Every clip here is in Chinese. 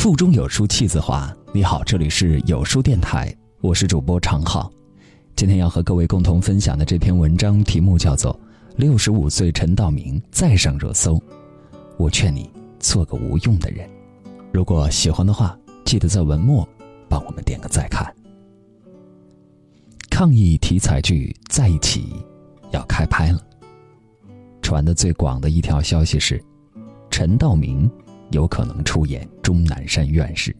腹中有书气自华。你好，这里是有书电台，我是主播常浩。今天要和各位共同分享的这篇文章题目叫做《六十五岁陈道明再上热搜》，我劝你做个无用的人。如果喜欢的话，记得在文末帮我们点个再看。抗疫题材剧《在一起》要开拍了，传的最广的一条消息是，陈道明。有可能出演钟南山院士。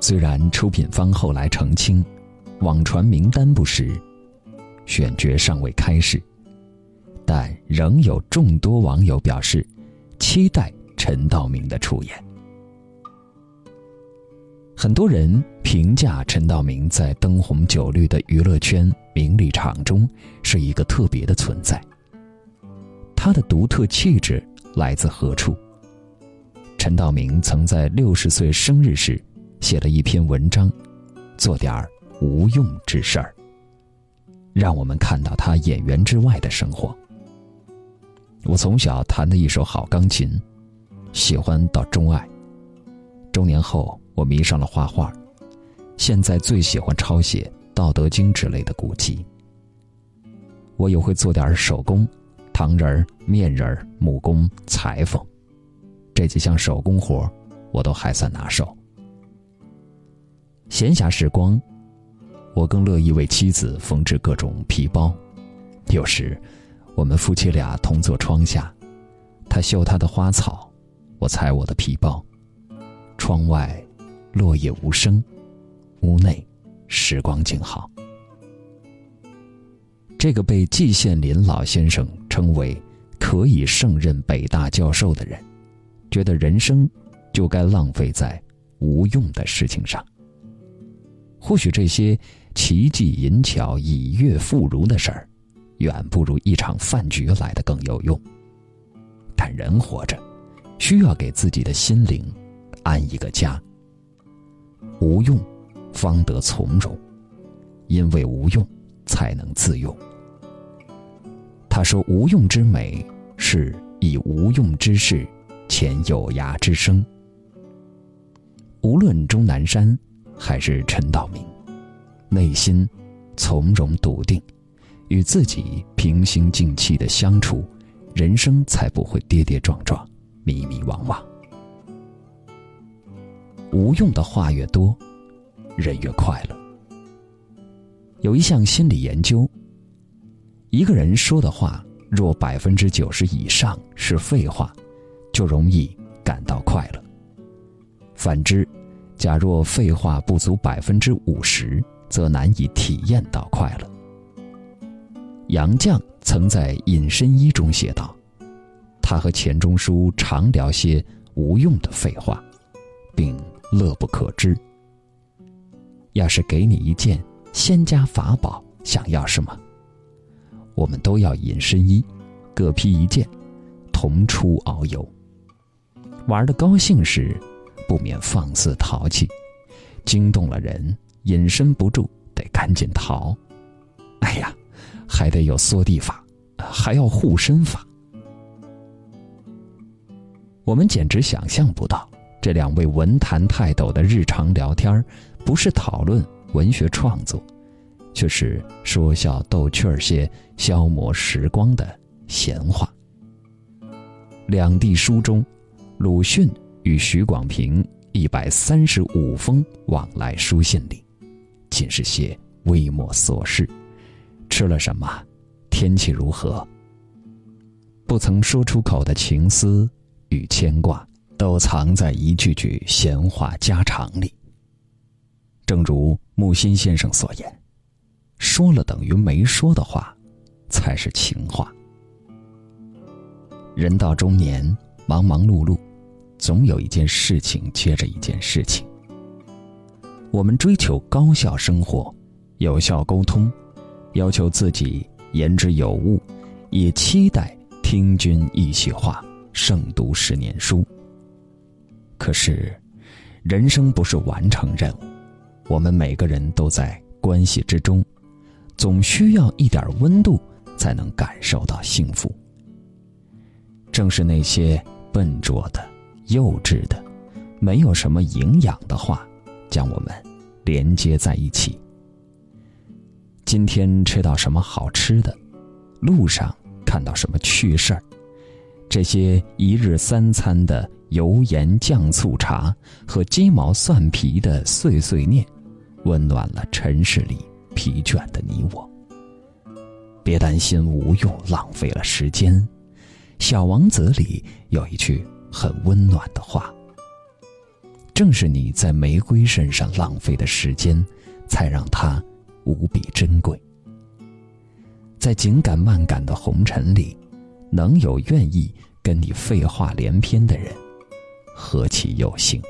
虽然出品方后来澄清，网传名单不实，选角尚未开始，但仍有众多网友表示期待陈道明的出演。很多人评价陈道明在灯红酒绿的娱乐圈名利场中是一个特别的存在。他的独特气质来自何处？陈道明曾在六十岁生日时写了一篇文章，做点儿无用之事儿，让我们看到他演员之外的生活。我从小弹的一手好钢琴，喜欢到钟爱。中年后，我迷上了画画，现在最喜欢抄写《道德经》之类的古籍。我也会做点手工，糖人、面人、木工、裁缝。这几项手工活，我都还算拿手。闲暇时光，我更乐意为妻子缝制各种皮包。有时，我们夫妻俩同坐窗下，他绣他的花草，我裁我的皮包。窗外，落叶无声；屋内，时光静好。这个被季羡林老先生称为可以胜任北大教授的人。觉得人生就该浪费在无用的事情上。或许这些奇技淫巧、以悦妇孺的事儿，远不如一场饭局来的更有用。但人活着，需要给自己的心灵安一个家。无用，方得从容；因为无用，才能自用。他说：“无用之美，是以无用之事。”前有涯之声。无论钟南山还是陈道明，内心从容笃定，与自己平心静气的相处，人生才不会跌跌撞撞、迷迷惘惘。无用的话越多，人越快乐。有一项心理研究，一个人说的话若百分之九十以上是废话。就容易感到快乐。反之，假若废话不足百分之五十，则难以体验到快乐。杨绛曾在《隐身衣》中写道：“他和钱钟书常聊些无用的废话，并乐不可支。要是给你一件仙家法宝，想要什么？我们都要隐身衣，各披一件，同出遨游。”玩的高兴时，不免放肆淘气，惊动了人，隐身不住，得赶紧逃。哎呀，还得有缩地法，还要护身法。我们简直想象不到，这两位文坛泰斗的日常聊天不是讨论文学创作，却是说笑逗趣儿些、消磨时光的闲话。两地书中。鲁迅与许广平一百三十五封往来书信里，尽是些微末琐事，吃了什么，天气如何，不曾说出口的情思与牵挂，都藏在一句句闲话家常里。正如木心先生所言：“说了等于没说的话，才是情话。”人到中年，忙忙碌碌。总有一件事情接着一件事情。我们追求高效生活、有效沟通，要求自己言之有物，也期待听君一席话，胜读十年书。可是，人生不是完成任务，我们每个人都在关系之中，总需要一点温度，才能感受到幸福。正是那些笨拙的。幼稚的、没有什么营养的话，将我们连接在一起。今天吃到什么好吃的？路上看到什么趣事儿？这些一日三餐的油盐酱醋茶和鸡毛蒜皮的碎碎念，温暖了尘世里疲倦的你我。别担心无用，浪费了时间。《小王子》里有一句很温暖的话：“正是你在玫瑰身上浪费的时间，才让它。”无比珍贵，在紧赶慢赶的红尘里，能有愿意跟你废话连篇的人，何其有幸！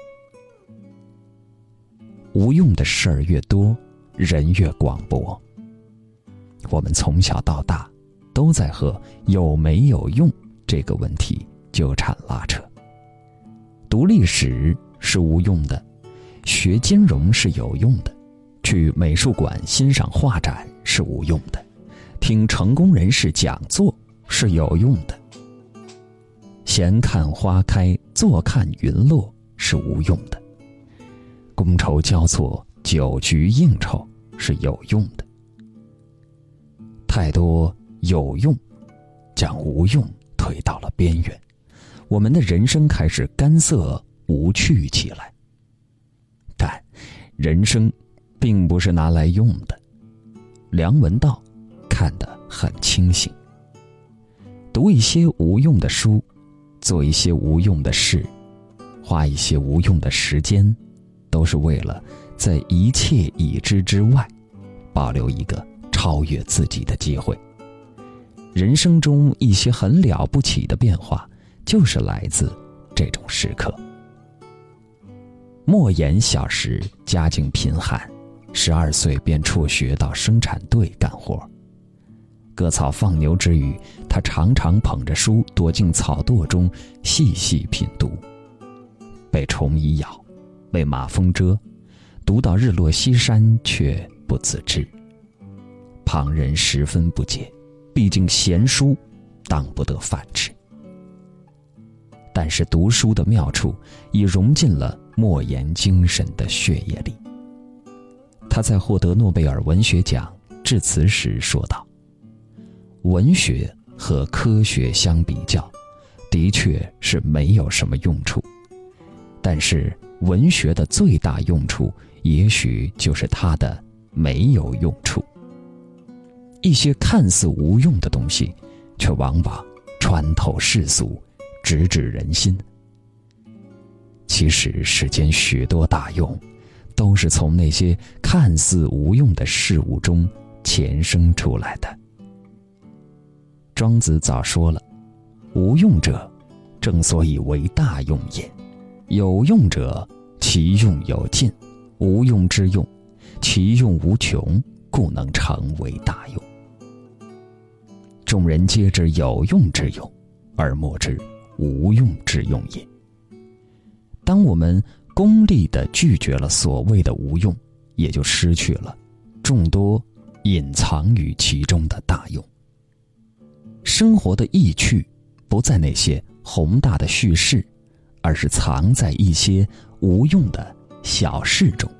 无用的事儿越多，人越广博。我们从小到大，都在和有没有用这个问题纠缠拉扯。读历史是无用的，学金融是有用的。去美术馆欣赏画展是无用的，听成功人士讲座是有用的。闲看花开，坐看云落是无用的。觥筹交错，酒局应酬是有用的。太多有用，将无用推到了边缘，我们的人生开始干涩无趣起来。但，人生。并不是拿来用的。梁文道看得很清醒。读一些无用的书，做一些无用的事，花一些无用的时间，都是为了在一切已知之外，保留一个超越自己的机会。人生中一些很了不起的变化，就是来自这种时刻。莫言小时家境贫寒。十二岁便辍学到生产队干活，割草放牛之余，他常常捧着书躲进草垛中细细品读。被虫蚁咬，被马蜂蛰，读到日落西山却不自知。旁人十分不解，毕竟闲书当不得饭吃。但是读书的妙处已融进了莫言精神的血液里。他在获得诺贝尔文学奖致辞时说道：“文学和科学相比较，的确是没有什么用处。但是文学的最大用处，也许就是它的没有用处。一些看似无用的东西，却往往穿透世俗，直指人心。其实世间许多大用。”都是从那些看似无用的事物中前生出来的。庄子早说了：“无用者，正所以为大用也；有用者，其用有尽；无用之用，其用无穷，故能成为大用。”众人皆知有用之用，而莫知无用之用也。当我们。功利的拒绝了所谓的无用，也就失去了众多隐藏于其中的大用。生活的意趣不在那些宏大的叙事，而是藏在一些无用的小事中。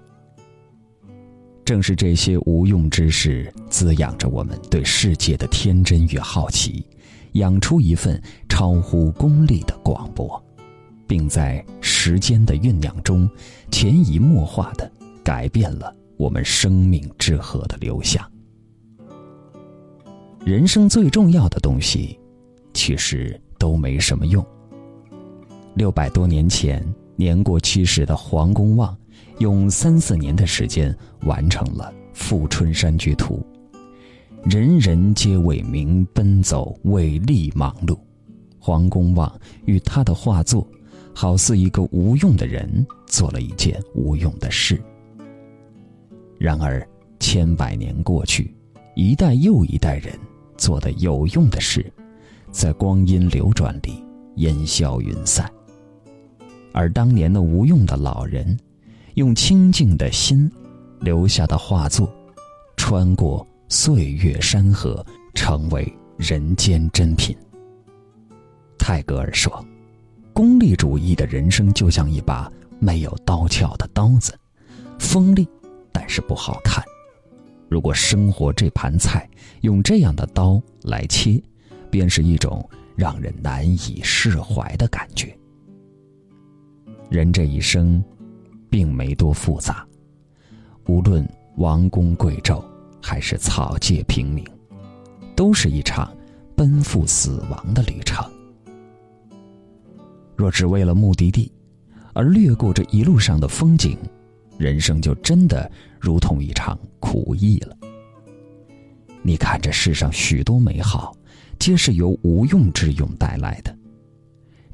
正是这些无用之事，滋养着我们对世界的天真与好奇，养出一份超乎功利的广博。并在时间的酝酿中，潜移默化的改变了我们生命之河的流向。人生最重要的东西，其实都没什么用。六百多年前，年过七十的黄公望，用三四年的时间完成了《富春山居图》。人人皆为名奔走，为利忙碌。黄公望与他的画作。好似一个无用的人做了一件无用的事。然而，千百年过去，一代又一代人做的有用的事，在光阴流转里烟消云散。而当年的无用的老人，用清净的心留下的画作，穿过岁月山河，成为人间珍品。泰戈尔说。功利主义的人生就像一把没有刀鞘的刀子，锋利，但是不好看。如果生活这盘菜用这样的刀来切，便是一种让人难以释怀的感觉。人这一生，并没多复杂，无论王公贵胄，还是草芥平民，都是一场奔赴死亡的旅程。若只为了目的地，而掠过这一路上的风景，人生就真的如同一场苦役了。你看，这世上许多美好，皆是由无用之用带来的。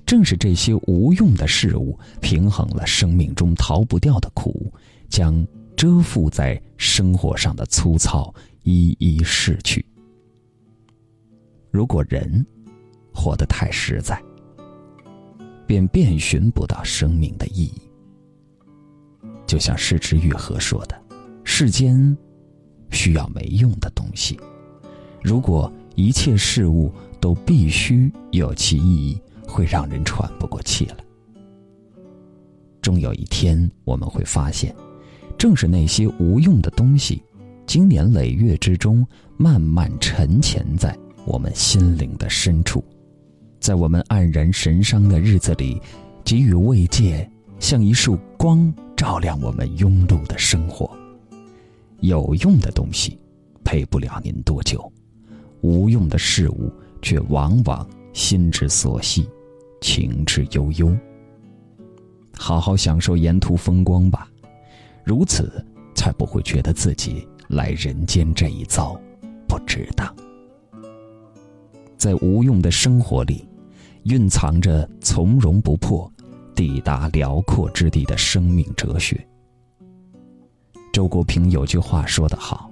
正是这些无用的事物，平衡了生命中逃不掉的苦，将遮覆在生活上的粗糙一一逝去。如果人活得太实在，便遍寻不到生命的意义。就像失之愈合说的：“世间需要没用的东西。如果一切事物都必须有其意义，会让人喘不过气来。终有一天，我们会发现，正是那些无用的东西，经年累月之中，慢慢沉潜在我们心灵的深处。”在我们黯然神伤的日子里，给予慰藉，像一束光，照亮我们庸碌的生活。有用的东西，陪不了您多久；无用的事物，却往往心之所系，情之悠悠。好好享受沿途风光吧，如此才不会觉得自己来人间这一遭不值当。在无用的生活里。蕴藏着从容不迫、抵达辽阔之地的生命哲学。周国平有句话说得好：“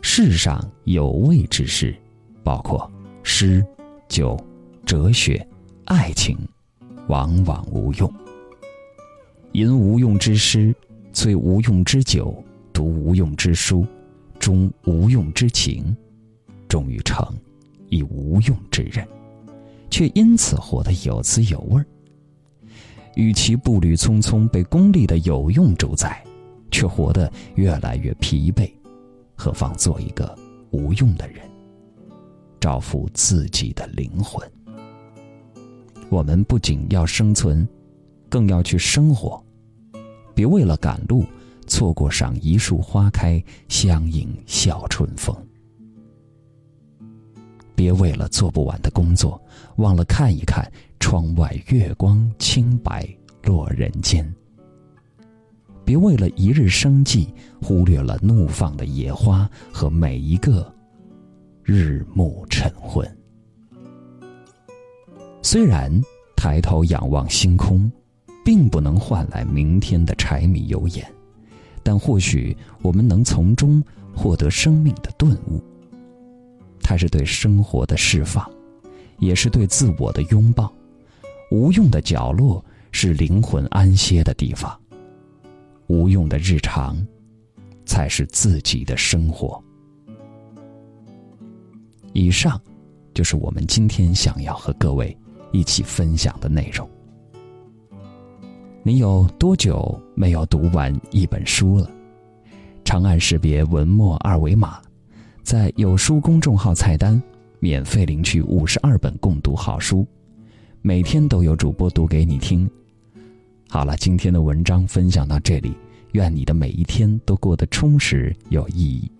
世上有味之事，包括诗、酒、哲学、爱情，往往无用。吟无用之诗，醉无用之酒，读无用之书，终无用之情，终于成一无用之人。”却因此活得有滋有味儿。与其步履匆匆被功利的有用主宰，却活得越来越疲惫，何妨做一个无用的人，照拂自己的灵魂？我们不仅要生存，更要去生活。别为了赶路，错过赏一树花开，相迎笑春风。别为了做不完的工作，忘了看一看窗外月光清白落人间。别为了一日生计，忽略了怒放的野花和每一个日暮晨昏。虽然抬头仰望星空，并不能换来明天的柴米油盐，但或许我们能从中获得生命的顿悟。它是对生活的释放，也是对自我的拥抱。无用的角落是灵魂安歇的地方，无用的日常，才是自己的生活。以上，就是我们今天想要和各位一起分享的内容。你有多久没有读完一本书了？长按识别文末二维码。在有书公众号菜单，免费领取五十二本共读好书，每天都有主播读给你听。好了，今天的文章分享到这里，愿你的每一天都过得充实有意义。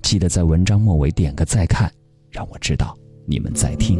记得在文章末尾点个再看，让我知道你们在听。